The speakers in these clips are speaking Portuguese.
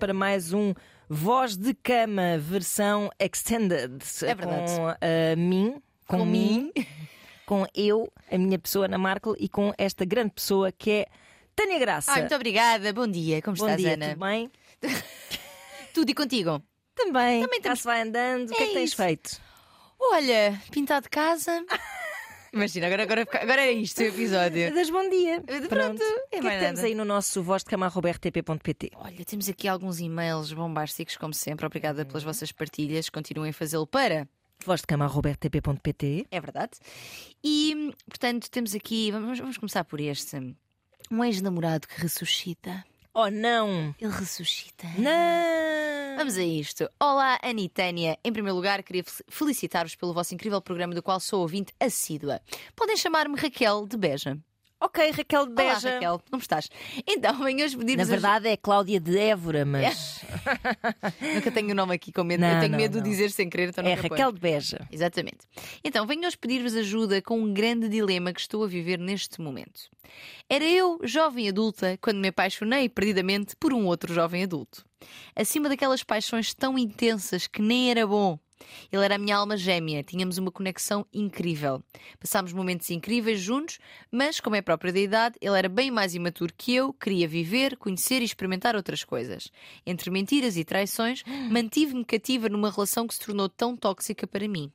para mais um Voz de Cama versão extended. É verdade. Com a mim, com, Com mim, com eu, a minha pessoa, Ana Markel, e com esta grande pessoa que é Tânia Graça. Ai, muito obrigada. Bom dia. Como Bom estás, dia, Ana? tudo bem? Tudo e contigo? Também. Também Cá se vai andando. O que é que É tens isso. feito? Olha, pintado de casa. Imagina, agora, agora, agora é isto o episódio. Das bom dia. Pronto, Pronto. é que é que temos aí no nosso voz de cama.rtp.pt? Olha, temos aqui alguns e-mails bombásticos, como sempre. Obrigada pelas vossas partilhas. Continuem a fazê-lo para. Voz de cama.rtp.pt. É verdade. E, portanto, temos aqui. Vamos, vamos começar por este. Um ex-namorado que ressuscita. Oh, não! Ele ressuscita. Não! Vamos a isto. Olá, Ana e Tânia. Em primeiro lugar, queria fel- felicitar-vos pelo vosso incrível programa, do qual sou ouvinte assídua. Podem chamar-me Raquel de Beja. Ok, Raquel de Beja. Olá, Raquel. Como estás? Então, venho hoje Na pedir-vos. verdade é Cláudia de Évora, mas. Nunca tenho o nome aqui com medo. Não, Eu tenho não, medo não. de dizer sem querer, então é. Raquel de Beja. Exatamente. Então, venho hoje pedir-vos ajuda com um grande dilema que estou a viver neste momento. Era eu, jovem adulta, quando me apaixonei perdidamente por um outro jovem adulto. Acima daquelas paixões tão intensas que nem era bom. Ele era a minha alma gêmea, tínhamos uma conexão incrível. Passámos momentos incríveis juntos, mas, como é próprio da idade, ele era bem mais imaturo que eu, queria viver, conhecer e experimentar outras coisas. Entre mentiras e traições, mantive-me cativa numa relação que se tornou tão tóxica para mim.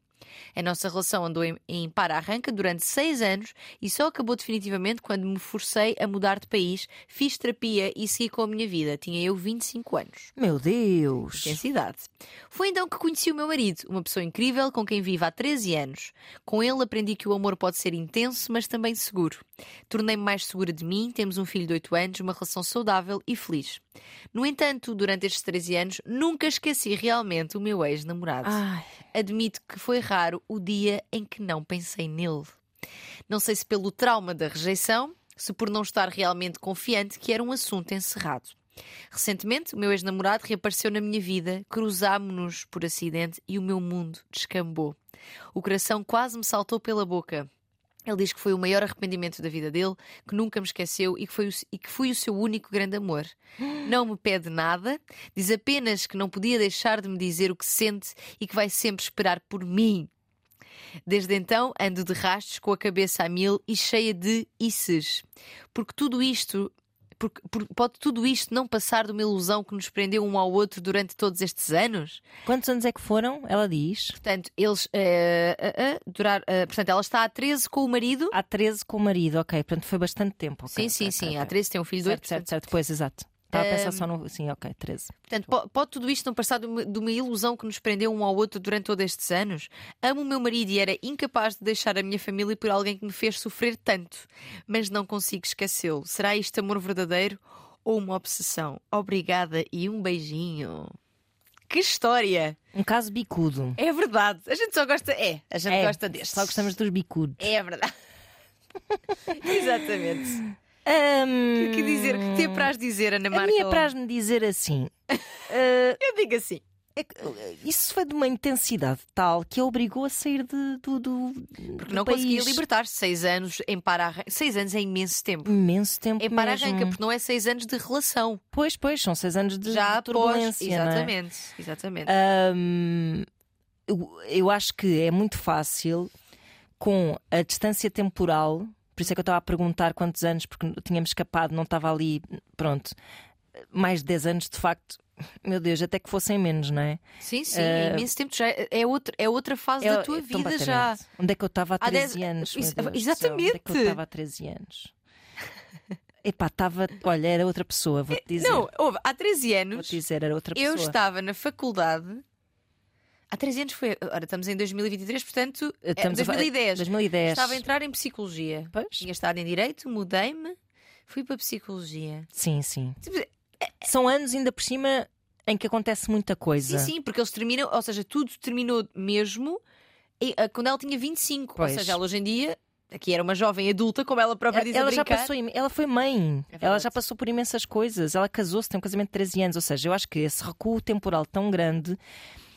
A nossa relação andou em, em para-arranca durante seis anos e só acabou definitivamente quando me forcei a mudar de país, fiz terapia e segui com a minha vida. Tinha eu 25 anos. Meu Deus! Intensidade. Foi então que conheci o meu marido, uma pessoa incrível com quem vivo há 13 anos. Com ele aprendi que o amor pode ser intenso, mas também seguro. Tornei-me mais segura de mim, temos um filho de 8 anos, uma relação saudável e feliz. No entanto, durante estes 13 anos, nunca esqueci realmente o meu ex-namorado. Admito que foi raro o dia em que não pensei nele. Não sei se pelo trauma da rejeição, se por não estar realmente confiante que era um assunto encerrado. Recentemente, o meu ex-namorado reapareceu na minha vida, cruzámo-nos por acidente e o meu mundo descambou. O coração quase me saltou pela boca. Ele diz que foi o maior arrependimento da vida dele, que nunca me esqueceu e que, foi o, e que fui o seu único grande amor. Não me pede nada, diz apenas que não podia deixar de me dizer o que sente e que vai sempre esperar por mim. Desde então ando de rastros com a cabeça a mil e cheia de isses. Porque tudo isto. Porque, por- pode tudo isto não passar de uma ilusão que nos prendeu um ao outro durante todos estes anos? quantos anos é que foram? Ela diz. Portanto, eles eh, eh, eh, durar, portanto, ela está há 13 com o marido. Há 13 com o marido, ok. Portanto, foi bastante tempo. ok, sim, sim, ok, sim. ok, Há ok. 13 tem um filho de 8. Certo, certo, certo. Pois, exato. Estava a pensar só no. Sim, ok, 13. Portanto, po- pode tudo isto não passar de uma, de uma ilusão que nos prendeu um ao outro durante todos estes anos? Amo o meu marido e era incapaz de deixar a minha família por alguém que me fez sofrer tanto, mas não consigo esquecê-lo. Será isto amor verdadeiro ou uma obsessão? Obrigada e um beijinho. Que história! Um caso bicudo. É verdade. A gente só gosta. É, a gente É, gosta destes. Só gostamos dos bicudos. É verdade. Exatamente. O que dizer? Que te apraz dizer, Ana A Marca? minha apraz-me dizer assim. ah, Eu digo assim. é ah, isso foi de uma intensidade tal que a obrigou a sair de- do, do, Porque do não país. conseguia libertar-se. Seis anos em para Seis anos é imenso tempo. Imenso tempo Em para-arranca, mesmo. porque não é seis anos de relação. Pois, pois, são seis anos de, Já de após. turbulência. não é? Exatamente. Exatamente. Ahm, eu, eu acho que é muito fácil com a distância temporal. Por isso é que eu estava a perguntar quantos anos, porque tínhamos escapado, não estava ali. Pronto, mais de 10 anos, de facto. Meu Deus, até que fossem menos, não é? sim, sim. é imenso tempo. Já é, é outra, é outra fase da É- tua é vida já. Onde é que eu estava há Há 13 dez- anos? Isso- exatamente. Onde é que eu estava há 13 anos? Epá, estava. Olha, era outra pessoa, vou-te dizer. Não, houve, há 13 Vou-te anos dizer, era outra eu pessoa. estava na faculdade. Há 13 anos foi. Ora, estamos em 2023, portanto. é Estamos a fa- 2010. 2010. Estava a entrar em psicologia. Pois? Tinha estado em direito, mudei-me, fui para psicologia. Sim, sim. Tipo, São anos ainda por cima em que acontece muita coisa. Sim, sim, porque eles terminam, ou seja, tudo terminou mesmo quando ela tinha 25. Pois. Ou seja, ela hoje em dia, aqui era uma jovem adulta, como ela própria diz a Ela já passou, ela foi mãe, É ela já passou por imensas coisas. Ela casou-se, tem um casamento de 13 anos. Ou seja, eu acho que esse recuo temporal tão grande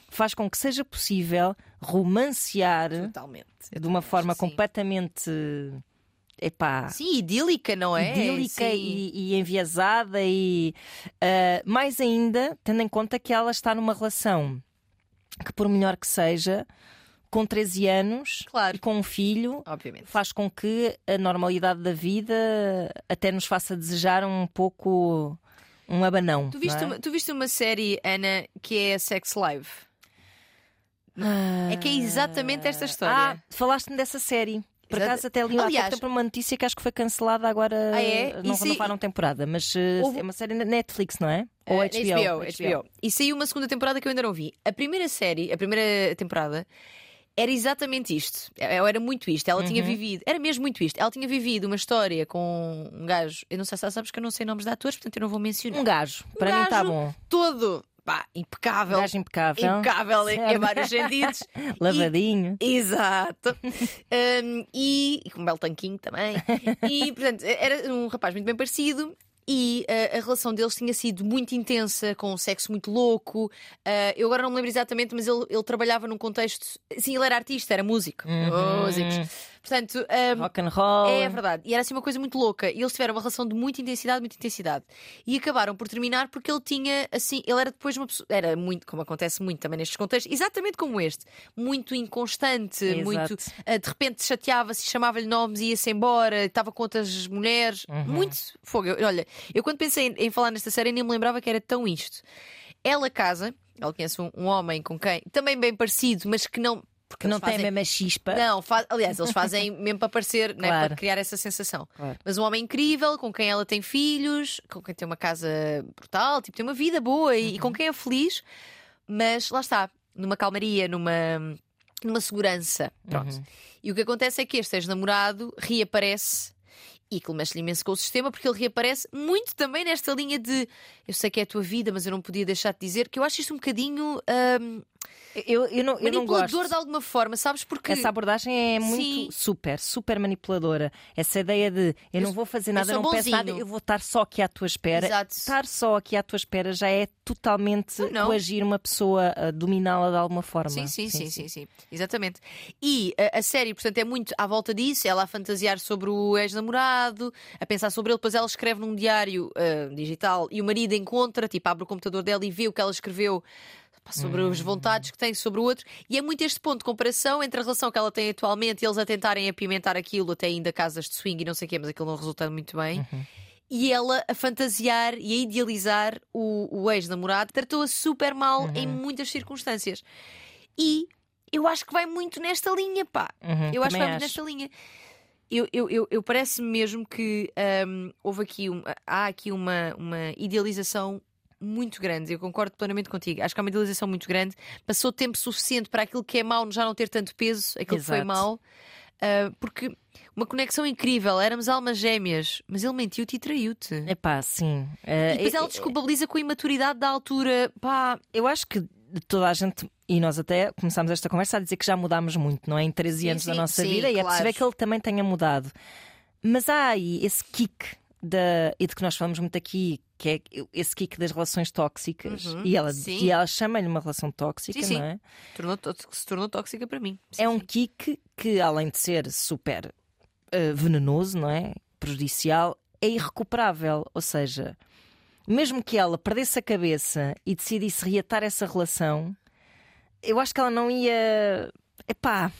faz com que seja possível romancear Totalmente. de uma forma completamente epá, Sim, idílica, não é? idílica e, e enviesada e ah, mais ainda tendo em conta que ela está numa relação que por melhor que seja com 13 anos Claro. e com um filho Obviamente. faz com que a normalidade da vida até nos faça desejar um pouco um abanão. Tu viste, é? uma, tu viste uma série, Ana, que é Sex Live? É que é exatamente esta história. Ah, falaste-me dessa série. Por acaso até li há Aliás- tempo uma notícia que acho que foi cancelada agora. Ah, é? Não, aí- vai temporada, mas uh, Houve- é uma série na Netflix, não é? Ou Eh, HBO. HBO. E saiu uma segunda temporada que eu ainda não vi. A primeira série, a primeira temporada, era exatamente isto. Eh, Era muito isto. Ela Uhum. tinha vivido, era mesmo muito isto. Ela tinha vivido uma história com um gajo. Eu não sei se sabes que eu não sei nomes de atores, portanto eu não vou mencionar. Um gajo. Para mim está gajo bom. Todo, pá, impecável. gajo impecável. Impecável em, em Certo. vários sentidos. Lavadinho. Exato. Um, e, e com um belo tanquinho também. E, portanto, era um rapaz muito bem parecido. E uh, a relação deles tinha sido muito intensa, com um sexo muito louco. Uh, eu agora não me lembro exatamente, mas ele, ele trabalhava num contexto. Sim, ele era artista, era músico. Uhum. Músicos. Portanto, um, Rock and roll. é verdade. E era assim uma coisa muito louca. E eles tiveram uma relação de muita intensidade, muita intensidade. E acabaram por terminar porque ele tinha, assim, ele era depois uma pessoa. Era muito, como acontece muito também nestes contextos, exatamente como este. Muito inconstante, Exato. muito. ah, de repente chateava-se, chamava-lhe nomes e ia-se embora, estava com outras mulheres. Uhum. Muito fogo. Eu- Olha, eu quando pensei em, em falar nesta série nem me lembrava que era tão isto. Ela casa, ela conhece um, um homem com quem, também bem parecido, mas que não. Porque Que não eles tem a fazem- mesma chispa. não, fa- aliás, eles fazem mesmo para parecer, né, Claro. para criar essa sensação. Claro. Mas um homem incrível, com quem ela tem filhos, com quem tem uma casa brutal, tipo, tem uma vida boa e, Uhum. e com quem é feliz, mas lá está, numa calmaria, numa, numa segurança. Pronto. Uhum. E o que acontece é que este ex-namorado reaparece. E aquilo mexe-lhe imenso com o sistema, porque ele reaparece muito também nesta linha de eu sei que é a tua vida, mas eu não podia deixar de dizer que eu acho isto um bocadinho hum, Eu, eu não, eu não manipulador gosto. de alguma forma, sabes? Porque Essa abordagem é muito Sim. super, super manipuladora. Essa ideia de eu não vou fazer nada, não peço nada, bonzinho. eu vou estar só aqui à tua espera. Exato. Estar só aqui à tua espera já é totalmente Não, não. coagir uma pessoa dominá-la de alguma forma. Sim, sim, sim, sim, sim, exatamente. E a, a série, portanto, é muito à volta disso, ela a fantasiar sobre o ex-namorado, a pensar sobre ele, depois ela escreve num diário ah, digital e o marido encontra, tipo, abre o computador dela e vê o que ela escreveu sobre as vontades que tem sobre o outro, e é muito este ponto de comparação entre a relação que ela tem atualmente e eles a tentarem apimentar aquilo, até ainda casas de swing e não sei o quê, mas aquilo não resulta muito bem. E ela a fantasiar e a idealizar o, o ex-namorado, tratou-a super mal em muitas circunstâncias. E eu acho que vai muito nesta linha, pá. Uhum, eu acho que vai muito nesta linha. Eu, eu, eu, eu parece-me mesmo que hum, houve aqui um- há aqui uma, uma idealização muito grande. Eu concordo plenamente contigo. Acho que há uma idealização muito grande. Passou tempo suficiente para aquilo que é mau já não ter tanto peso, aquilo que foi Exato. mau. Ah, porque uma conexão incrível, éramos almas gêmeas, mas ele mentiu-te e traiu-te. Epá, sim. Eh, E depois eu- ela desculpabiliza com a imaturidade da altura. Pá, Eu acho que toda a gente, e nós até começámos esta conversa a dizer que já mudámos muito, não é? Em 13 Sim, anos da sim, nossa sim, vida, e é possível que ele também tenha mudado. Mas há aí esse kick da, e de que nós falamos muito aqui, que é esse kick das relações tóxicas, Uhum, e ela, sim. e ela chama-lhe uma relação tóxica, Sim, não é? tornou, se tornou tóxica para mim. Sim, é um kick que, além de ser super eh, venenoso, não é? Prejudicial, é irrecuperável. Ou seja, mesmo que ela perdesse a cabeça e decidisse reatar essa relação, eu acho que ela não ia. Epá.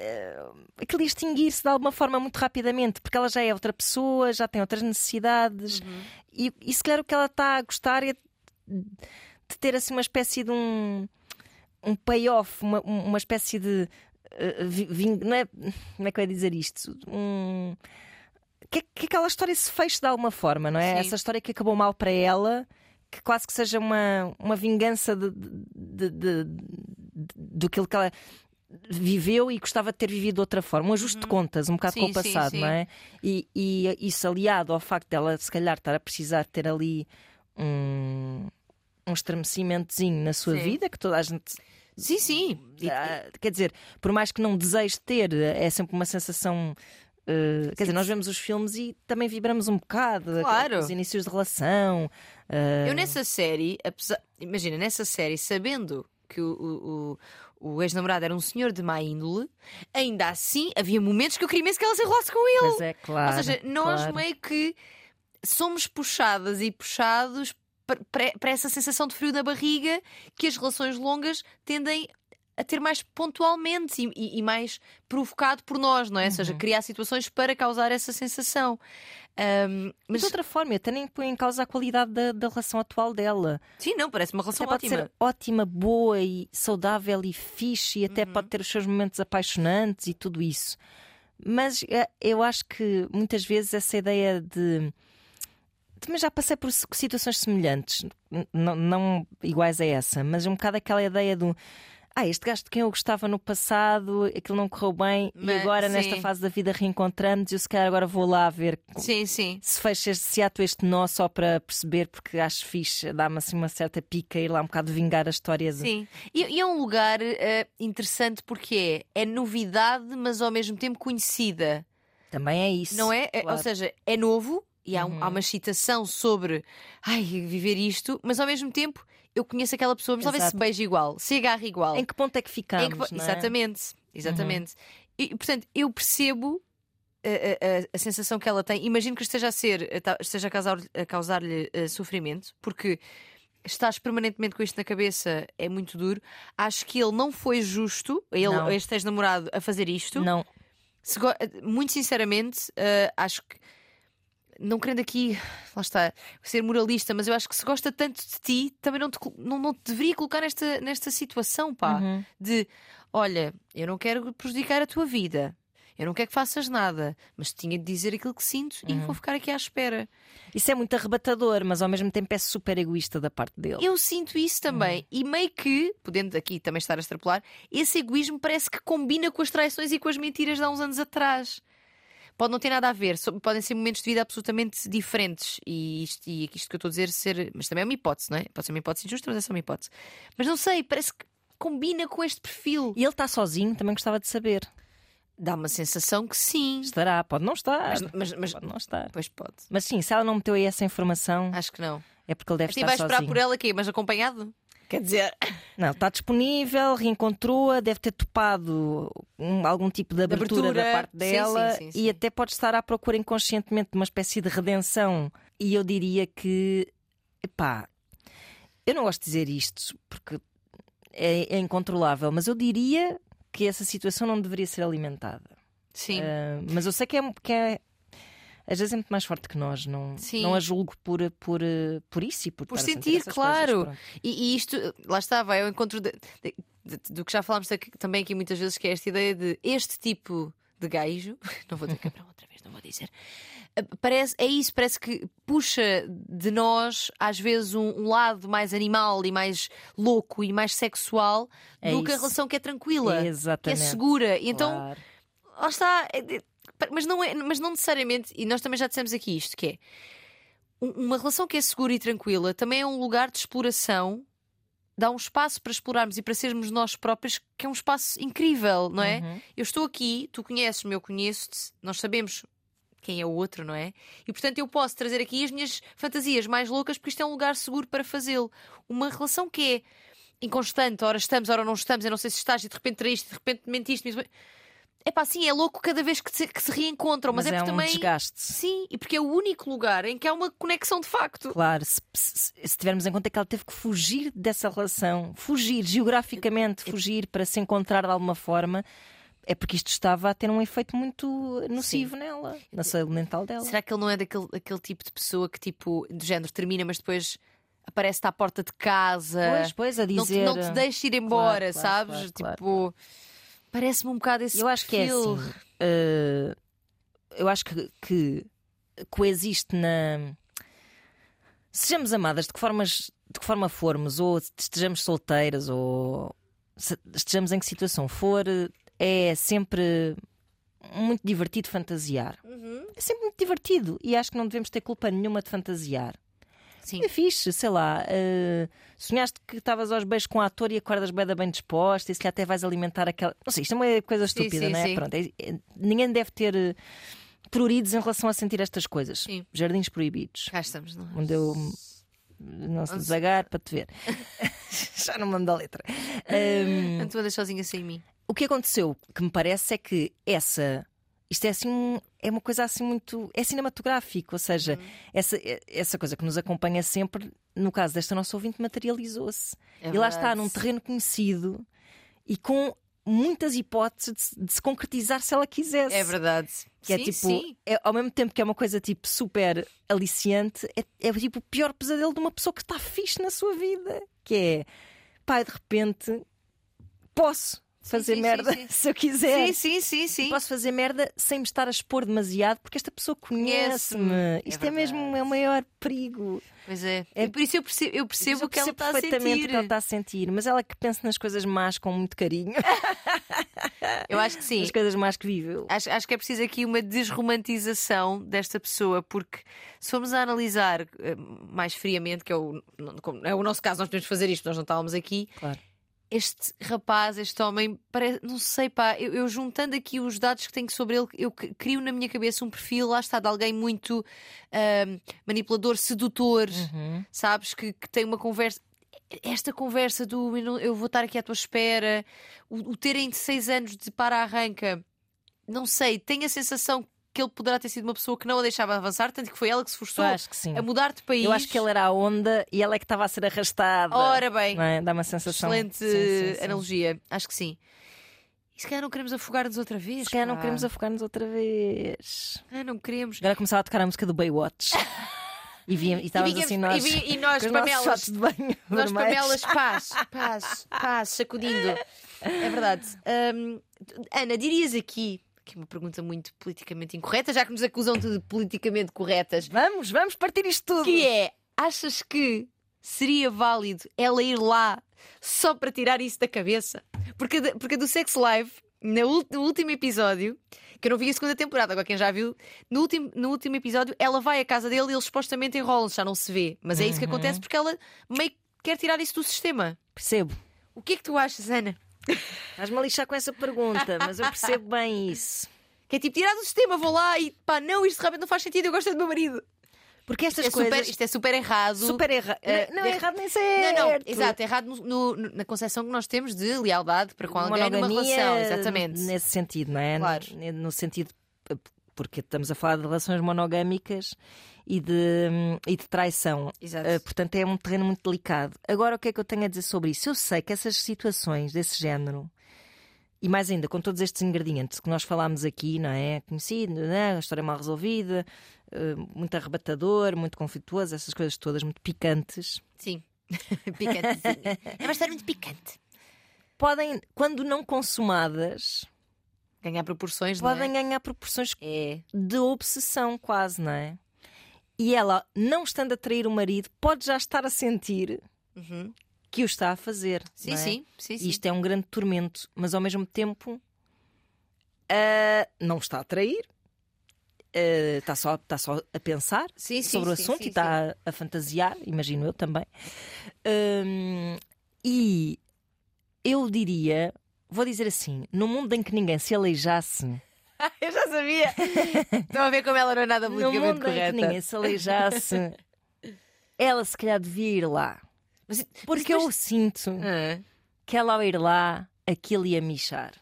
Eh, Aquilo ia extinguir-se de alguma forma muito rapidamente, porque ela já é outra pessoa, já tem outras necessidades, e, e se calhar o que ela está a gostar é de ter assim uma espécie de um, um payoff, uma, uma espécie de. eh, vi- ving- não é, como é que eu ia dizer isto? Um, que, que aquela história se feche de alguma forma, não é? Sim. Essa história que acabou mal para ela, que quase que seja uma, uma vingança de, de, de, de- do que que ela viveu e gostava de ter vivido de outra forma, um ajuste de contas, um bocado Sim, com o sim, passado, sim. não é? E, e isso aliado ao facto dela, se calhar, estar a precisar ter ali um, um estremecimentozinho na sua Sim. vida, que toda a gente Sim, sim. Ah, quer dizer, por mais que não deseje ter, é sempre uma sensação. eh, quer dizer, nós vemos os filmes e também vibramos um bocado Claro. os inícios de relação. eh, Eu nessa série, apesar... imagina, nessa série, sabendo que o, o, o ex-namorado era um senhor de má índole, ainda assim havia momentos que eu queria imenso que ela se enrolasse com ele. Pois é, claro. Ou seja, nós claro. meio que somos puxadas e puxados pa- para para essa sensação de frio na barriga que as relações longas tendem a ter mais pontualmente e, e- e mais provocado por nós, não é? Ou Uhum. seja, criar situações para causar essa sensação. Ahm, Mas mas de outra forma, até nem põe em causa a qualidade da, da relação atual dela. sim, não, parece uma Até relação pode ótima. ser ótima, boa e saudável e fixe, e até Uhum. pode ter os seus momentos apaixonantes e tudo isso. Mas eh, eu acho que muitas vezes essa ideia de. Também já passei por si- situações semelhantes, não, não iguais a essa, mas um bocado aquela ideia do. Ah, este gajo de quem eu gostava no passado, aquilo não correu bem, e Mas, agora nesta sim. fase da vida reencontramos, eu se calhar agora vou lá ver Sim, sim. se fecha se ato este nó só para perceber, porque acho fixe, dá-me assim uma certa pica ir lá um bocado vingar a história. Sim, e, e é um lugar eh, interessante porque é, é novidade, mas ao mesmo tempo conhecida. Também é isso. Não é? É- Ou claro. seja, é novo e há, um- Uhum. há uma excitação sobre ai, viver isto, mas ao mesmo tempo eu conheço aquela pessoa, mas talvez se beije igual, se agarre igual. Em que ponto é que ficamos? Que é? Exatamente, exatamente. E, portanto, eu percebo a, a- a- sensação que ela tem. Imagino que esteja a ser, esteja a causar- a causar-lhe eh, sofrimento, porque estás permanentemente com isto na cabeça, é muito duro. Acho que ele não foi justo, ele, Não. este ex-namorado, a fazer isto. Não. Se muito sinceramente, eh, acho que. Não querendo aqui, lá está, ser moralista, mas eu acho que se gosta tanto de ti, também não te, não, não te deveria colocar nesta, nesta situação, pá Uhum. de olha, eu não quero prejudicar a tua vida, eu não quero que faças nada, mas tinha de dizer aquilo que sinto e Uhum. vou ficar aqui à espera. Isso é muito arrebatador, mas ao mesmo tempo é super egoísta da parte dele. Eu sinto isso também, e meio que, podendo aqui também estar a extrapolar, esse egoísmo parece que combina com as traições e com as mentiras de há uns anos atrás. Pode não ter nada a ver, podem ser momentos de vida absolutamente diferentes. E isto, e isto que eu estou a dizer ser. Mas também é uma hipótese, não é? Pode ser uma hipótese injusta, mas é só uma hipótese. Mas não sei, parece que combina com este perfil. E ele está sozinho, também gostava de saber. Dá uma sensação que sim. Estará, pode não estar. Mas, mas, mas- Pode não estar. Pois pode. Mas sim, se ela não meteu aí essa informação, Acho que não. é porque ele deve Mas e estar vais esperar sozinho. por ela aqui, mas acompanhado? Quer dizer, Não, está disponível, reencontrou-a, deve ter topado um- algum tipo de abertura, abertura. da parte dela sim, sim, e sim. até pode estar à procura inconscientemente de uma espécie de redenção. E eu diria que, epá, eu não gosto de dizer isto porque é, é incontrolável, mas eu diria que essa situação não deveria ser alimentada. sim. Ah, mas eu sei que é, que é às vezes é muito mais forte que nós, não, Sim. não a julgo por, por, por isso e por, Por sentir, claro. coisas. E, e isto, lá está, vai ao encontro de- de- de- do que já falámos aqui- também aqui muitas vezes, que é esta ideia de este tipo de gajo, não vou dizer cabrão outra vez, não vou dizer. eh, Parece, é isso, parece que puxa de nós, às vezes, um, um lado mais animal e mais louco e mais sexual É do que a isso. relação que é tranquila, que é Exatamente. segura. E então, Claro. lá está. Mas não, é, mas não necessariamente, e nós também já dissemos aqui isto, que é um- uma relação que é segura e tranquila também é um lugar de exploração, dá um espaço para explorarmos e para sermos nós próprios, que é um espaço incrível, não é? Uhum. Eu estou aqui, tu conheces-me, eu conheço-te, nós sabemos quem é o outro, não é? E portanto eu posso trazer aqui as minhas fantasias mais loucas, porque isto é um lugar seguro para fazê-lo. Uma relação que é inconstante, ora estamos, ora não estamos, eu não sei se estás, e de repente traíste, de repente mentiste. É pá, sim, é louco cada vez que se, que se reencontram, mas, Mas é é um também. desgaste. Sim, e porque é o único lugar em que há uma conexão de facto. Claro, se, se- se tivermos em conta que ela teve que fugir dessa relação, fugir geograficamente, fugir para se encontrar de alguma forma, é porque isto estava a ter um efeito muito nocivo nela, na saúde mental dela. Será que ele não é daquele, tipo de pessoa que, tipo, do género, termina, mas depois aparece-te à porta de casa? Pois, pois, a não, te, dizer. não te deixa ir embora, Claro, claro, sabes? claro, tipo, parece-me um bocado esse Eu acho que é perfil. assim. eh, eu acho que, que coexiste na. Sejamos amadas de que, formas, de que forma formos, ou estejamos solteiras, ou estejamos em que situação for, é sempre muito divertido fantasiar. Uhum. É sempre muito divertido e acho que não devemos ter culpa nenhuma de fantasiar. Sim. É fixe, sei lá. eh, sonhaste que estavas aos beijos com o ator e acordas bem, bem disposta e se lhe até vais alimentar aquela. Não sei, isto é uma coisa Sim, estúpida, sim, não é? sim. Pronto, é- é- ninguém deve ter pruridos em relação a sentir estas coisas. Sim. Jardins proibidos. Cá estamos, não é? Onde eu não se desagar para te ver. Já não mando a letra. Um, andas sozinha sem mim. O que aconteceu, que me parece, é que essa. Isto é assim é uma coisa assim muito. é cinematográfico, ou seja, uhum. essa, essa coisa que nos acompanha sempre, no caso desta nossa ouvinte, materializou-se. É e lá está, num terreno conhecido e com muitas hipóteses de, de, se concretizar se ela quisesse. É verdade. Que é sim, é tipo, sim. É, ao mesmo tempo que é uma coisa tipo super aliciante, é, é tipo o pior pesadelo de uma pessoa que está fixe na sua vida. Que é, pai, de repente, posso fazer sim, merda sim, sim. se eu quiser. Sim, sim, sim, sim. Posso fazer merda sem me estar a expor demasiado, porque esta pessoa conhece-me. É Isto é, é, mesmo é o maior perigo. Pois é. é. E por isso eu percebo, eu percebo, o que ela está a sentir. o que ela está a sentir, mas ela que pensa nas coisas más com muito carinho. eu acho que sim. As coisas más que vive. Acho, acho que é preciso aqui uma desromantização desta pessoa, porque se formos a analisar eh, mais friamente, que é o, é o nosso caso, nós podemos fazer isto, nós não estávamos aqui. Claro este rapaz, este homem, parece, não sei, pá, eu, eu, juntando aqui os dados que tenho sobre ele, eu crio na minha cabeça um perfil, lá está, de alguém muito uh, manipulador, sedutor, uhum. sabes? Que, que, tem uma conversa. Esta conversa do eu vou estar aqui à tua espera, o, o terem seis anos de para-arranca, não sei, tenho a sensação que ele poderá ter sido uma pessoa que não a deixava avançar, tanto que foi ela que se forçou a mudar de país. Eu acho que ele era a onda e ela é que estava a ser arrastada. Ora bem, é? dá uma sensação. Excelente sim, sim, analogia, acho que sim. E se calhar não queremos afogar-nos outra vez. Se calhar não queremos afogar-nos outra vez. Ah, não queremos. Agora começava a tocar a música do Baywatch. E, via, e estávamos e assim nós. E, e nós, pamelas. De banho nós, pamelas, paz, paz, paz, sacudindo. É verdade. Um, Ana, dirias aqui aqui uma pergunta muito politicamente incorreta, já que nos acusam de politicamente corretas. Vamos, vamos partir isto tudo. Que é, achas que seria válido ela ir lá só para tirar isso da cabeça? Porque, porque do Sex Live, no, no último episódio, que eu não vi a segunda temporada, agora quem já viu, no último, no último episódio ela vai à casa dele e eles supostamente enrolam-se, já não se vê. Mas é isso que uhum. acontece porque ela meio que quer tirar isso do sistema. Percebo. O que é que tu achas, Ana? Estás-me a lixar com essa pergunta, mas eu percebo bem isso. Que é tipo, tirar do sistema, vou lá e pá, não, isto realmente não faz sentido, eu gosto do meu marido. Porque estas isto coisas. É super, isto é super errado. Super errado. Uh, não, é errado nem certo. Não, não, exato, é errado no, no, na concepção que nós temos de lealdade para com alguém numa relação. Exatamente. Nesse sentido, não é? Claro. No, no sentido. Porque estamos a falar de relações monogâmicas e de, e de traição. Exato. Uh, portanto, é um terreno muito delicado. Agora, o que é que eu tenho a dizer sobre isso? Eu sei que essas situações desse género e mais ainda, com todos estes ingredientes que nós falámos aqui, não é? Conhecido, não é? a história mal resolvida, uh, muito arrebatador, muito conflituoso, essas coisas todas muito picantes. Sim, picante. é uma história muito picante. Podem, quando não consumadas, ganhar proporções, podem é? ganhar proporções é. de obsessão, quase, não é? E ela, não estando a trair o marido, pode já estar a sentir uhum que o está a fazer. Sim, é? sim, sim, sim. Isto é um grande tormento, mas ao mesmo tempo uh, não está a trair. Uh, está, só, está só a pensar sim, sobre sim, o assunto sim, e está a, a, fantasiar, imagino eu também. Um, e eu diria, vou dizer assim: no mundo em que ninguém se aleijasse. eu já sabia! Estão a ver como ela não é nada politicamente no correta. Que ninguém se aleijasse, ela se calhar devia ir lá. Mas, Porque mas, eu sinto ah. que ela ao ir lá, aquilo ia michar.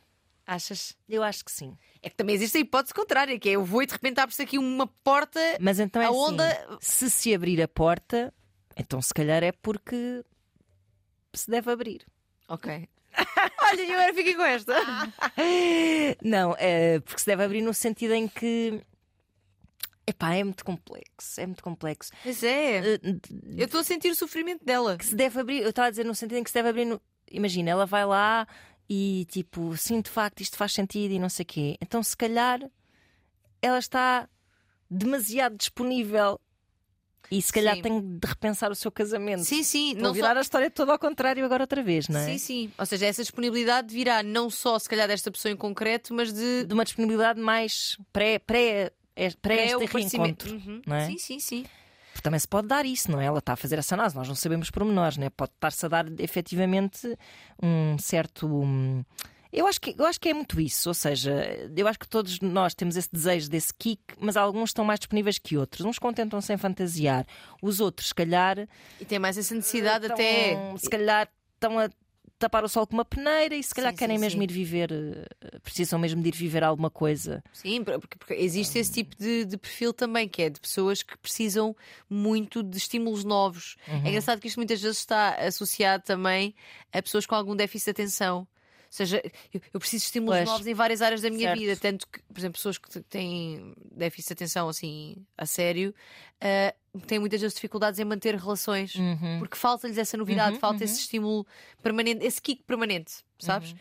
Achas? Eu acho que sim. É que também existe a hipótese contrária, que é eu vou e de repente abre-se aqui uma porta. Mas então é a assim, onda... se se abrir a porta, então se calhar é porque se deve abrir. Ok. Olha, eu agora fiquei com esta. Não, é porque se deve abrir no sentido em que Epá, é muito complexo, é muito complexo. Pois é. Uh, eu estou a sentir o sofrimento dela. Que se deve abrir, eu estava a dizer no sentido em que se deve abrir. No... Imagina, ela vai lá e tipo, sim, de facto, isto faz sentido e não sei o quê. Então, se calhar, ela está demasiado disponível. E se calhar sim. tem de repensar o seu casamento. Sim, sim. Não virar só... a história toda ao contrário agora outra vez, não é? Sim, sim. Ou seja, essa disponibilidade virá não só se calhar desta pessoa em concreto, mas de. De uma disponibilidade mais pré, pré é, para é este reencontro. Uhum. Não é? Sim, sim, sim. Porque também se pode dar isso, não é? Ela está a fazer essa análise, nós não sabemos pormenores, não é? Pode estar-se a dar efetivamente um certo. Um, Eu acho, que, eu acho que é muito isso, ou seja, eu acho que todos nós temos esse desejo desse kick, mas alguns estão mais disponíveis que outros. Uns contentam-se em fantasiar, os outros, se calhar. E tem mais essa necessidade estão, até. Se calhar estão a tapar o sol com uma peneira e se calhar Sim, querem sim, mesmo sim. ir viver, eh, precisam mesmo de ir viver alguma coisa. Sim, porque, porque existe esse tipo de, de perfil também, que é de pessoas que precisam muito de estímulos novos. Uhum. É engraçado que isto muitas vezes está associado também a pessoas com algum déficit de atenção. Ou seja, eu, eu preciso de estímulos Pois. novos em várias áreas da minha Certo. vida. Tanto que, por exemplo, pessoas que têm déficit de atenção assim a sério ah, têm muitas vezes dificuldades em manter relações Uhum. porque falta-lhes essa novidade, Uhum, falta uhum. esse estímulo permanente, esse kick permanente, sabes? Uhum.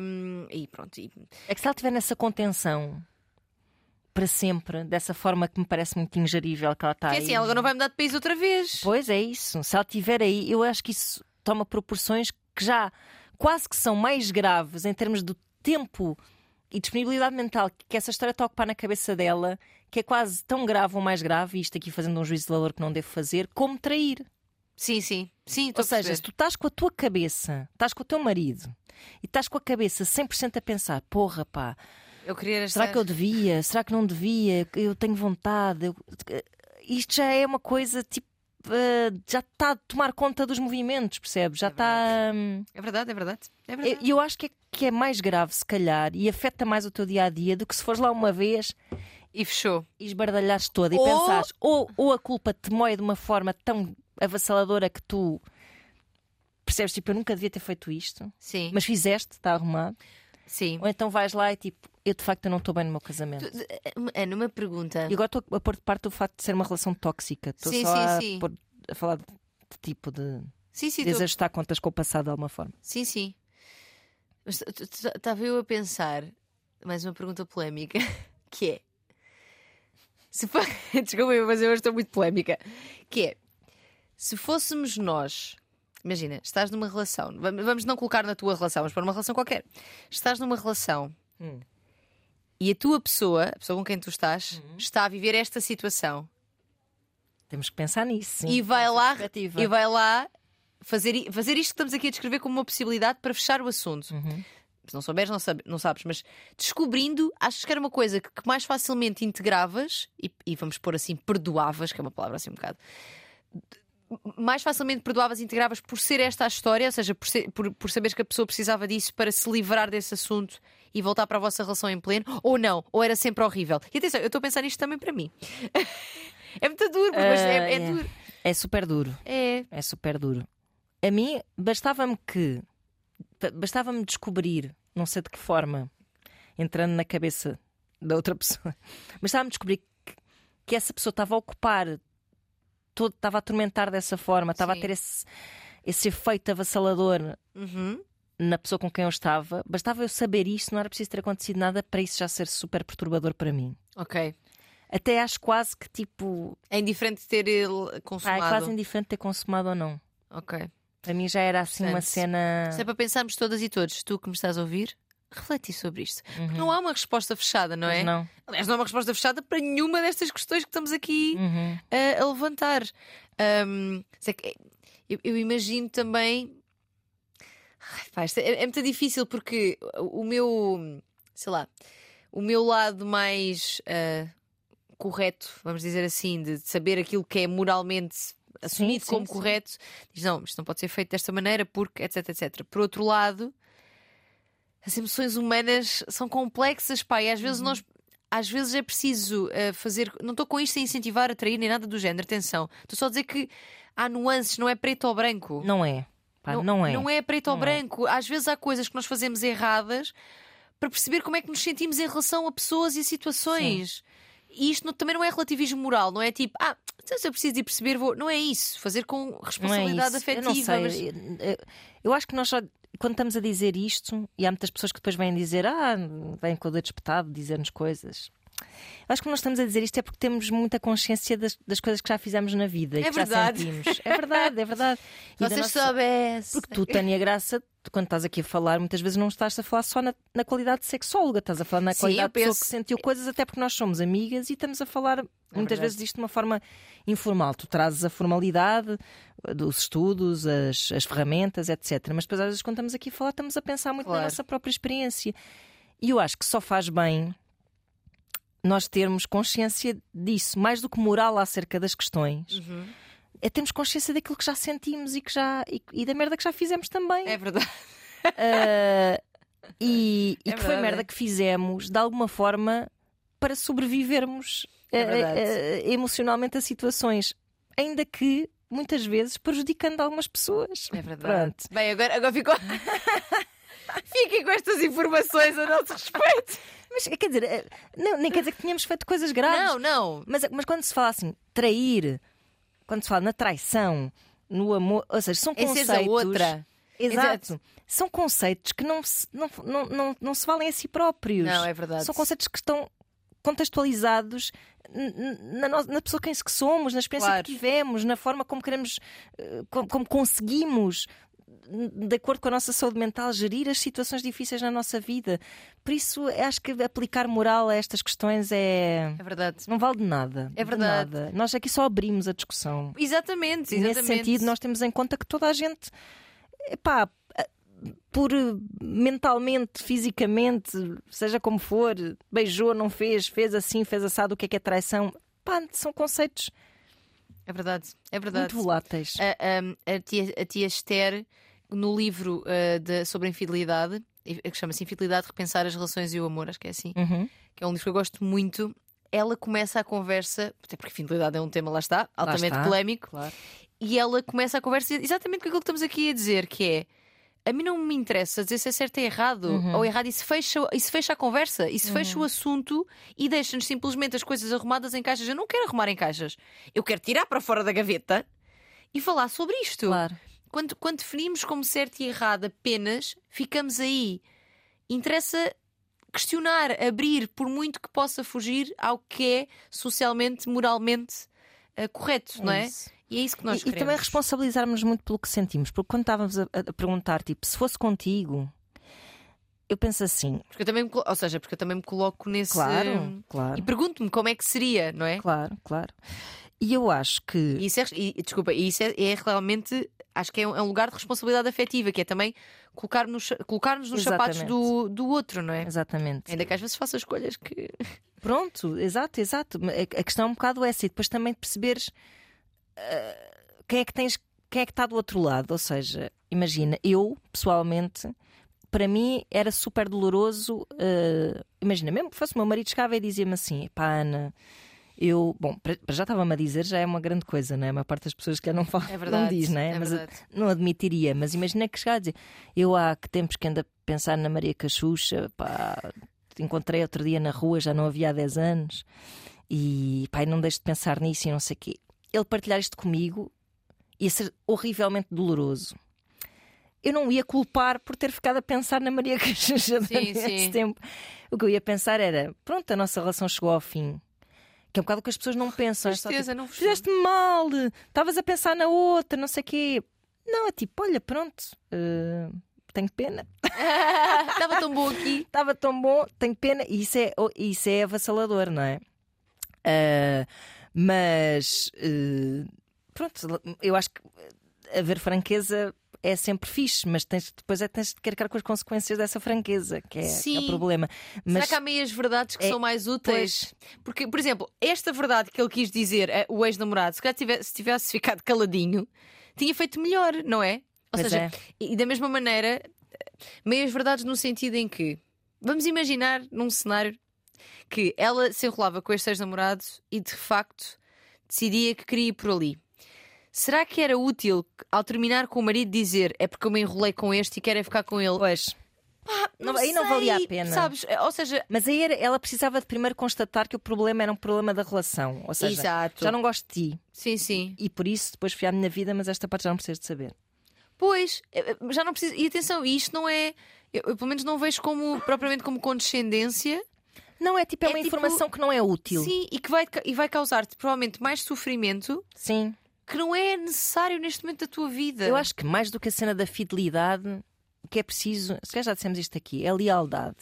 Um, e pronto, e- É que se ela estiver nessa contenção para sempre, dessa forma que me parece muito ingerível que ela está é aí. assim, ela não vai mudar de país outra vez. Pois é isso. Se ela estiver aí, eu acho que isso toma proporções que já quase que são mais graves em termos do tempo e disponibilidade mental que essa história está a ocupar na cabeça dela, que é quase tão grave ou mais grave, e isto aqui fazendo um juízo de valor que não devo fazer, como trair. Sim, sim, sim, Ou seja, se tu estás com a tua cabeça, estás com o teu marido e estás com a cabeça 100% a pensar, porra, pá, eu queria será estar- que eu devia? Será que não devia? Eu tenho vontade. eu- Isto já é uma coisa tipo. Eh, já está a tomar conta dos movimentos, percebes? Já está. hum, É verdade, é verdade. É E verdade. eu, acho que é, que é mais grave, se calhar, e afeta mais o teu dia a dia do que se fores lá uma vez E fechou. e esbardalhares toda e Ou- pensares, ou, ou a culpa te moe de uma forma tão avassaladora que tu percebes, tipo, eu nunca devia ter feito isto, Sim, mas fizeste, está arrumado. Sim. Ou então vais lá e tipo, eu de facto não estou bem no meu casamento. É numa pergunta. E agora estou a pôr de parte o facto de ser uma relação tóxica. Estou Sim, só sim, a, sim. pôr- a falar de, de tipo de Sim, sim, tô- desajustar contas com o passado de alguma forma. sim, sim. Estava eu a pensar, mais uma pergunta polémica, que é. Se for... Desculpa, mas eu estou muito polémica. Que é. Se fôssemos nós. Imagina, estás numa relação. vam- Vamos não colocar na tua relação, mas para uma relação qualquer. Estás numa relação Hum. e a tua pessoa, a pessoa com quem tu estás, Uhum. está a viver esta situação Temos que pensar nisso. sim, e vai lá e vai lá fazer, fazer isto que estamos aqui a descrever como uma possibilidade para fechar o assunto. Uhum. Se não souberes, não, sabe- não sabes, mas descobrindo, achas que era uma coisa que, que mais facilmente integravas e, e vamos pôr assim, perdoavas, que é uma palavra assim um bocado. Mais facilmente perdoavas e integravas por ser esta a história, ou seja, por, ser- por, por saberes que a pessoa precisava disso para se livrar desse assunto e voltar para a vossa relação em pleno, ou não, ou era sempre horrível. E atenção, eu estou a pensar nisto também para mim. é muito duro, mas é, Ah, é é. duro. É super duro. É. É super duro. A mim, bastava-me que. ba- Bastava-me descobrir, não sei de que forma, entrando na cabeça da outra pessoa, bastava-me descobrir que, que essa pessoa estava a ocupar, todo, estava a atormentar dessa forma, estava a ter esse, esse efeito avassalador Uhum. na pessoa com quem eu estava. Bastava eu saber isso, não era preciso ter acontecido nada para isso já ser super perturbador para mim. Ok. Até acho quase que tipo. É indiferente ter consumado. é quase indiferente ter consumado ou não. Ok. Para mim já era assim uma cena. Isto é para pensarmos todas e todos. Tu que me estás a ouvir, refleti sobre isto. Porque não há uma resposta fechada, não Uhum. É? não. Aliás, não há uma resposta fechada para nenhuma destas questões que estamos aqui Uhum. a, a levantar. Sei que- eu, eu imagino também. Ai, pá, é, é muito difícil porque o meu, sei lá, o meu lado mais ah, correto, vamos dizer assim, de saber aquilo que é moralmente assumido sim, como sim. correto, diz não, isto não pode ser feito desta maneira porque, etc, etc. Por outro lado, as emoções humanas são complexas, pá, e às Uhum. vezes nós. Às vezes é preciso ah, fazer. Não estou com isto a incentivar, a atrair nem nada do género, atenção. Estou só a dizer que há nuances, não é preto ou branco. Não é. Pá, não, é. Não é preto ou Não é. branco. Às vezes há coisas que nós fazemos erradas para perceber como é que nos sentimos em relação a pessoas e a situações. E isto não- também não é relativismo moral, não é tipo, ah, então se eu preciso de perceber, vou. Não é isso. Fazer com Não é responsabilidade. Eu afetiva. não sei. mas- Eu- eu- Eu acho que nós só. Quando estamos a dizer isto, e há muitas pessoas que depois vêm dizer, ah, vêm com o dedo espetado dizer-nos coisas. Eu acho que nós estamos a dizer isto é porque temos muita consciência das, das coisas que já fizemos na vida e É que já verdade. sentimos. É verdade, é verdade. E Vocês nossa- soubessem. Porque tu, Tânia Graça, quando estás aqui a falar, muitas vezes não estás a falar só na, na qualidade de sexóloga, estás a falar na Sim, qualidade de pessoa que sentiu coisas, até porque nós somos amigas e estamos a falar muitas É verdade. vezes disto de uma forma informal. Tu trazes a formalidade eh, dos estudos, as, as ferramentas, etc. Mas depois, às vezes, quando estamos aqui a falar, estamos a pensar muito na Claro. nossa própria experiência. E eu acho que só faz bem nós termos consciência disso, mais do que moral acerca das questões. Uhum. É termos consciência daquilo que já sentimos e, que já, e, e da merda que já fizemos também. É verdade. Ah, e e É que foi merda que fizemos de alguma forma para sobrevivermos É verdade. ah, emocionalmente a situações, ainda que muitas vezes prejudicando algumas pessoas. É verdade. Pronto. Bem, agora, agora ficou. Fiquem com estas informações a nosso respeito. Mas quer dizer, ah, não, nem quer dizer que tenhamos feito coisas graves. Não, não. Mas, mas quando se fala assim, trair, quando se fala na traição, no amor, ou seja, são conceitos. seres a outra. Exato. São conceitos que não se, não, não, não, não se valem a si próprios. Não, é verdade. São conceitos que estão contextualizados na, na pessoa quem que somos, na experiência Claro. que tivemos, na forma como queremos, eh, como, como conseguimos, de acordo com a nossa saúde mental, gerir as situações difíceis na nossa vida. Por isso, acho que aplicar moral a estas questões é. É verdade. Não vale de nada. É de verdade. nada. Nós aqui só abrimos a discussão. Exatamente, E exatamente. nesse sentido, nós temos em conta que toda a gente, epá, por mentalmente, fisicamente, seja como for, beijou, não fez, fez assim, fez assado, o que é que é traição? Pá, são conceitos É verdade, é verdade. muito voláteis. A, a- a tia, a tia Esther, no livro ah, de- sobre a infidelidade, e- que chama-se Infidelidade, Repensar as Relações e o Amor, acho que é assim, Uhum. que é um livro que eu gosto muito. Ela começa a conversa, até porque fidelidade é um tema, lá está, altamente está. polémico, Claro. e ela começa a conversa exatamente com aquilo que estamos aqui a dizer, que é a mim não me interessa dizer se é certo ou errado, Uhum. ou errado, isso fecha, isso fecha a conversa, isso fecha o assunto e deixa-nos simplesmente as coisas arrumadas em caixas. Eu não quero arrumar em caixas, eu quero tirar para fora da gaveta e falar sobre isto. Claro. Quando, quando definimos como certo e errado apenas, ficamos aí. Interessa questionar, abrir, por muito que possa fugir ao que é socialmente, moralmente eh, correto, não é? isso. E é isso que nós E, e queremos. também responsabilizarmos muito pelo que sentimos, porque quando estávamos a, a perguntar, tipo, se fosse contigo, eu penso assim, Porque eu também me, ou seja, porque eu também me coloco nesse. claro, claro, E pergunto-me como é que seria, não é? claro, claro. E eu acho que isso é, e, desculpa, e isso é, é realmente, acho que é um, é um lugar de responsabilidade afetiva, que é também colocar-nos colocar nos sapatos do, do outro, não é? Exatamente. Ainda que às vezes faça escolhas que. Pronto, exato, exato. A questão é um bocado essa, e depois também perceberes ah, quem é que tens, quem é que está do outro lado. Ou seja, imagina, eu, pessoalmente, para mim era super doloroso. ah, imagina, mesmo que fosse o meu marido chegava e dizia-me assim: pá, Ana. Eu, bom, já estava-me a dizer, já é uma grande coisa, não é? A maior parte das pessoas que não falam, É verdade. não diz, não é? é Mas verdade. não admitiria, mas imagina que chegava a dizer: Eu há que tempos que ando a pensar na Maria Cachucha, pá, te encontrei outro dia na rua, já não havia há 10 anos, e pá, não deixo de pensar nisso e não sei o quê. Ele partilhar isto comigo ia ser horrivelmente doloroso. Eu não ia culpar por ter ficado a pensar na Maria Cachucha durante esse tempo. O que eu ia pensar era: pronto, a nossa relação chegou ao fim. Que é um bocado o que as pessoas não pensam. é só, tipo, Tristeza, Fizeste mal, estavas a pensar na outra, não sei o quê. Não, é tipo, olha, pronto, eh, tenho pena. Estava tão bom aqui. Estava tão bom, tenho pena. E isso é, oh, isso é avassalador, não é? Ah, mas eh, pronto, eu acho que haver franqueza é sempre fixe, mas tens, depois é tens de carregar com as consequências dessa franqueza, que é, é Sim. o problema. Será Mas que há meias verdades que É- são mais úteis? Porque, por exemplo, esta verdade que ele quis dizer, eh, o ex-namorado, se calhar tivesse, se tivesse ficado caladinho, tinha feito melhor, não é? Ou Pois seja, é. e, e da mesma maneira, eh, meias verdades no sentido em que vamos imaginar num cenário que ela se enrolava com este ex-namorado e de facto decidia que queria ir por ali. Será que era útil, ao terminar com o marido, dizer é porque eu me enrolei com este e quero é ficar com ele? pois, Pá, Não- aí não valia a pena. Sabes? Ou seja, mas aí era- ela precisava de primeiro constatar que o problema era um problema da relação. Ou seja, Exato. já não gosto de ti. sim, sim. E por isso depois fui à minha vida, mas esta parte já não preciso de saber. Pois, eh, eh, já não precisa. E atenção, isto não é. Eu, eu, pelo menos não vejo como propriamente como condescendência. Não, é tipo, é, É uma tipo- informação que não é útil. Sim, e que vai, e vai causar-te provavelmente mais sofrimento Sim. Que não é necessário neste momento da tua vida. Eu acho que mais do que a cena da fidelidade, que é preciso, se calhar já dissemos isto aqui, é lealdade.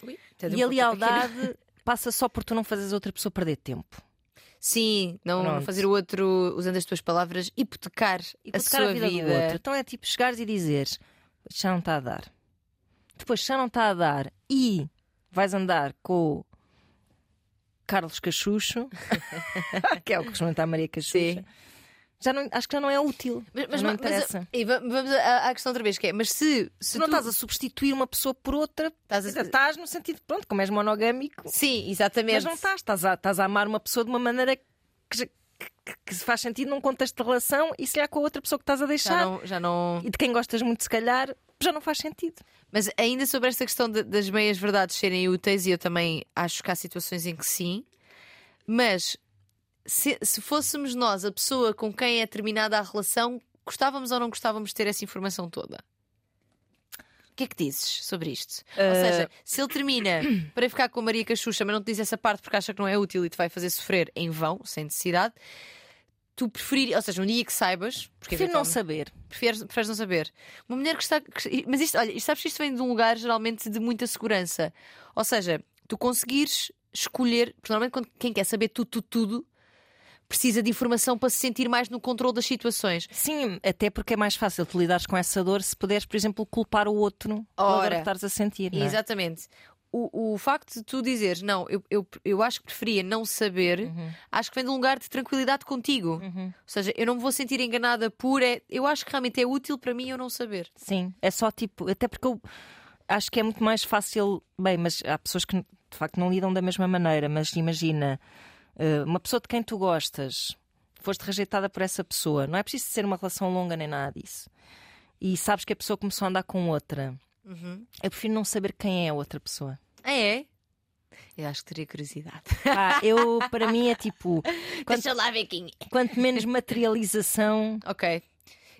Ui, E a lealdade passa só por tu não fazes a outra pessoa perder tempo. Sim, não Pronto. fazer o outro, usando as tuas palavras, hipotecar, E a sua a vida, vida. do outro. Então é tipo chegares e dizeres já não está a dar. Depois já não está a dar e vais andar com o Carlos Cachucho, que é o que costuma estar a Maria Cachucha. Sim. Já não, acho que já não é útil. Mas, Já mas, não mas- interessa. e va- vamos à, à questão outra vez, que é, mas se, se Se não tu estás a substituir uma pessoa por outra, estás a- estás no sentido, pronto, como és monogâmico, Sim, exatamente. mas não estás, estás a, estás a amar uma pessoa de uma maneira que, já- que, faz sentido num contexto de relação e se há com a outra pessoa que estás a Já deixar não, já não. e de quem gostas muito, se calhar, já não faz sentido. Mas ainda sobre esta questão de- das meias verdades serem úteis, e eu também acho que há situações em que sim, mas se, se fôssemos nós a pessoa com quem é terminada a relação, gostávamos ou não gostávamos de ter essa informação toda? O que é que dizes sobre isto? Ou Eh, seja, se ele termina para ficar com a Maria Cachucha, mas não te diz essa parte porque acha que não é útil e te vai fazer sofrer em vão, sem necessidade, tu preferirias, ou seja, um dia que saibas, porque Prefiro não saber. Preferes, preferes não saber. Uma mulher que está. que- mas isto, olha, isto sabes que isto vem de um lugar geralmente de muita segurança. Ou seja, tu conseguires escolher. Porque normalmente quando quem quer saber tudo, tudo, tudo, precisa de informação para se sentir mais no controle das situações. Sim, até porque é mais fácil tu lidares com essa dor se puderes, por exemplo, culpar o outro pela Ora. que estás a sentir. É? Exatamente. O, o facto de tu dizeres, não, eu, eu, eu acho que preferia não saber, Uhum. acho que vem de um lugar de tranquilidade contigo. Ou seja, eu não me vou sentir enganada por. É, eu acho que realmente é útil para mim eu não saber. Sim, é só tipo. Até porque eu acho que é muito mais fácil. Bem, mas há pessoas que de facto não lidam da mesma maneira. Mas imagina, uma pessoa de quem tu gostas, foste rejeitada por essa pessoa, não é preciso ser uma relação longa nem nada disso. E sabes que a pessoa começou a andar com outra. Uhum. Eu prefiro não saber quem é a outra pessoa. Ah, é? Eu acho que teria curiosidade. Pá, eu, para mim, é tipo. Quanto, Deixa lá ver quem é. quanto menos materialização, Ok.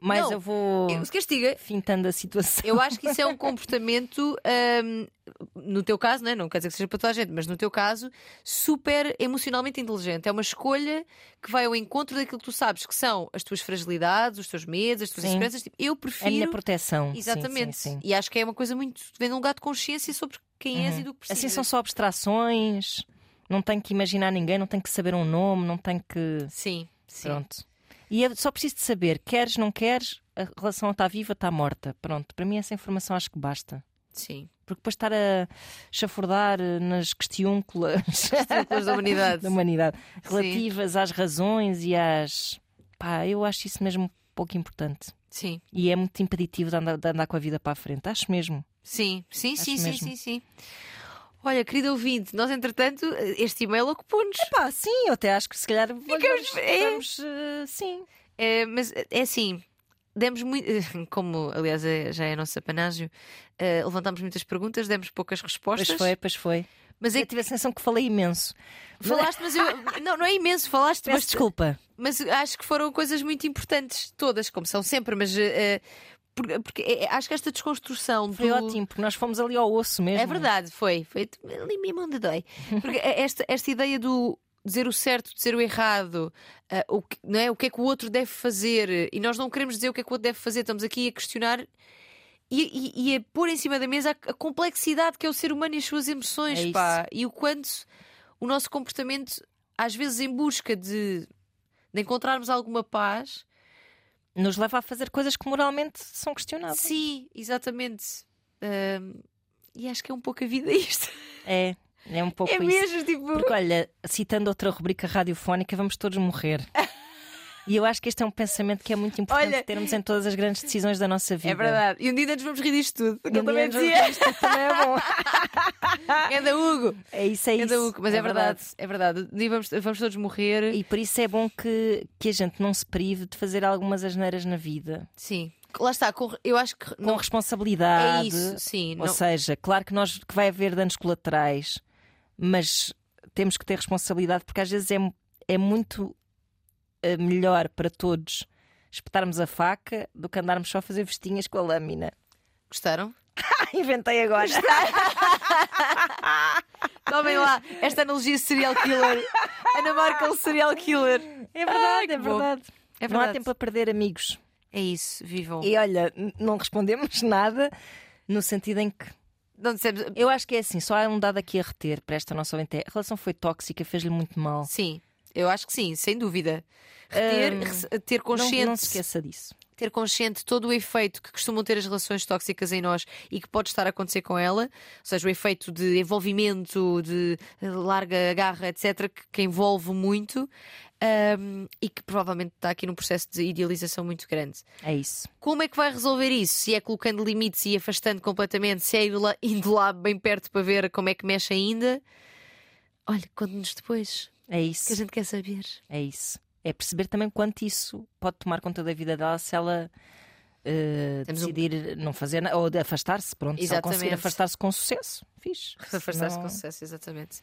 Mais Não, eu vou Eu, que diga, fintando a situação. eu acho que isso é um comportamento, hum, no teu caso, né? não quer dizer que seja para toda a gente, mas no teu caso, super emocionalmente inteligente. É uma escolha que vai ao encontro daquilo que tu sabes que são as tuas fragilidades, os teus medos, as tuas Sim. inseguranças. Tipo, eu É a minha prefiro. proteção. Exatamente. sim, sim. E acho que é uma coisa muito. vem de um lugar de consciência sobre quem és e do que precisas. Assim são só abstrações, não tenho que imaginar ninguém, não tenho que saber um nome, não tenho que. Sim, sim. Pronto. E só preciso de saber, queres, não queres, a relação está viva, está morta. Pronto, para mim essa informação acho que basta. Sim. Porque depois estar a chafurdar eh, nas questiúnculas da humanidade. da humanidade relativas às razões e às. Pá, eu acho isso mesmo pouco importante. Sim. E é muito impeditivo de andar, de andar com a vida para a frente. Acho mesmo. Sim, sim, sim, sim, mesmo. sim, sim. Olha, querido ouvinte, nós entretanto, este e-mail ocupou-nos. Pá, sim, eu até acho que se calhar vamos, é. vamos, eh, sim. É, mas é assim, demos muito. Como aliás é- já é a nossa panágio, eh, levantámos muitas perguntas, demos poucas respostas. Pois foi, pois foi. Mas é Eu tive a sensação que falei imenso. falaste, mas eu. Não, não é imenso, falaste, Peço mas, desculpa. mas acho que foram coisas muito importantes, todas, como são sempre, mas. eh, porque porque, eh, acho que esta desconstrução Foi do... ótimo, porque nós fomos ali ao osso mesmo. É verdade, foi. Foi ali mesmo onde dói. Porque esta, esta ideia do dizer o certo, dizer o errado, ah, o, que, não é? o que é que o outro deve fazer, e nós não queremos dizer o que é que o outro deve fazer, estamos aqui a questionar e, e- e a pôr em cima da mesa a, a complexidade que é o ser humano e as suas emoções, É pá, e o quanto o nosso comportamento, às vezes em busca de, de encontrarmos alguma paz, Nos leva a fazer coisas que moralmente são questionáveis. sim, exatamente. Ahm, e acho que é um pouco a vida isto. É, é um pouco É isso. mesmo, tipo. Porque olha, citando outra rubrica radiofónica, vamos todos morrer. E eu acho que este é um pensamento que é muito importante Olha- termos em todas as grandes decisões da nossa vida. É verdade. E um dia nos vamos rir disto tudo. Que eu um também dizia. isto também é bom. É da Hugo. É isso, é É isso. da Hugo. Mas é, verdade. É verdade. Um dia vamos, vamos todos morrer. E por isso é bom que, que a gente não se prive de fazer algumas asneiras na vida. Sim. Lá está. com- eu acho que. Com Não, é responsabilidade. isso. Sim. Ou não- seja, claro que nós que vai haver danos colaterais, mas temos que ter responsabilidade porque às vezes é, é muito melhor para todos espetarmos a faca do que andarmos só a fazer vestinhas com a lâmina. Gostaram? Inventei agora. Tomem lá esta analogia serial killer. Ana Markel serial killer. É verdade, que é verdade. É Não há verdade. tempo a perder, amigos. É isso. Vivam. E olha, não respondemos nada, No sentido em que. Dissemos. Eu acho que é assim, só há um dado aqui a reter para esta nossa ouvinte. A relação foi tóxica, fez-lhe muito mal. Sim, eu acho que sim, sem dúvida. Reter, rece- ter Não, consciente. não se esqueça disso. ter consciente todo o efeito que costumam ter as relações tóxicas em nós e que pode estar a acontecer com ela, ou seja, o efeito de envolvimento, de larga agarra, etc., que, que envolve muito ahm, e que provavelmente está aqui num processo de idealização muito grande. É isso. Como é que vai resolver isso? Se é colocando limites e afastando completamente, se é indo lá, indo lá bem perto para ver como é que mexe ainda? Olha, conte-nos depois, É isso. que a gente quer saber. É isso. É perceber também quanto isso pode tomar conta da vida dela se ela eh, Temos um- decidir não fazer nada ou afastar-se. Pronto, se ela conseguir Exatamente. afastar-se com sucesso, fixe. Afastar-se Senão- com sucesso, exatamente.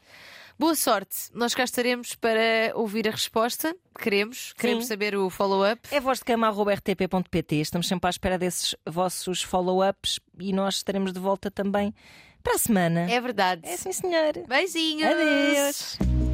Boa sorte. Nós cá estaremos para ouvir a resposta. Queremos. Queremos saber o follow-up. É voz de cama.rtp.pt. Estamos sempre à espera desses vossos follow-ups e nós estaremos de volta também para a semana. É verdade. É sim, senhor. Beijinhos. Adeus.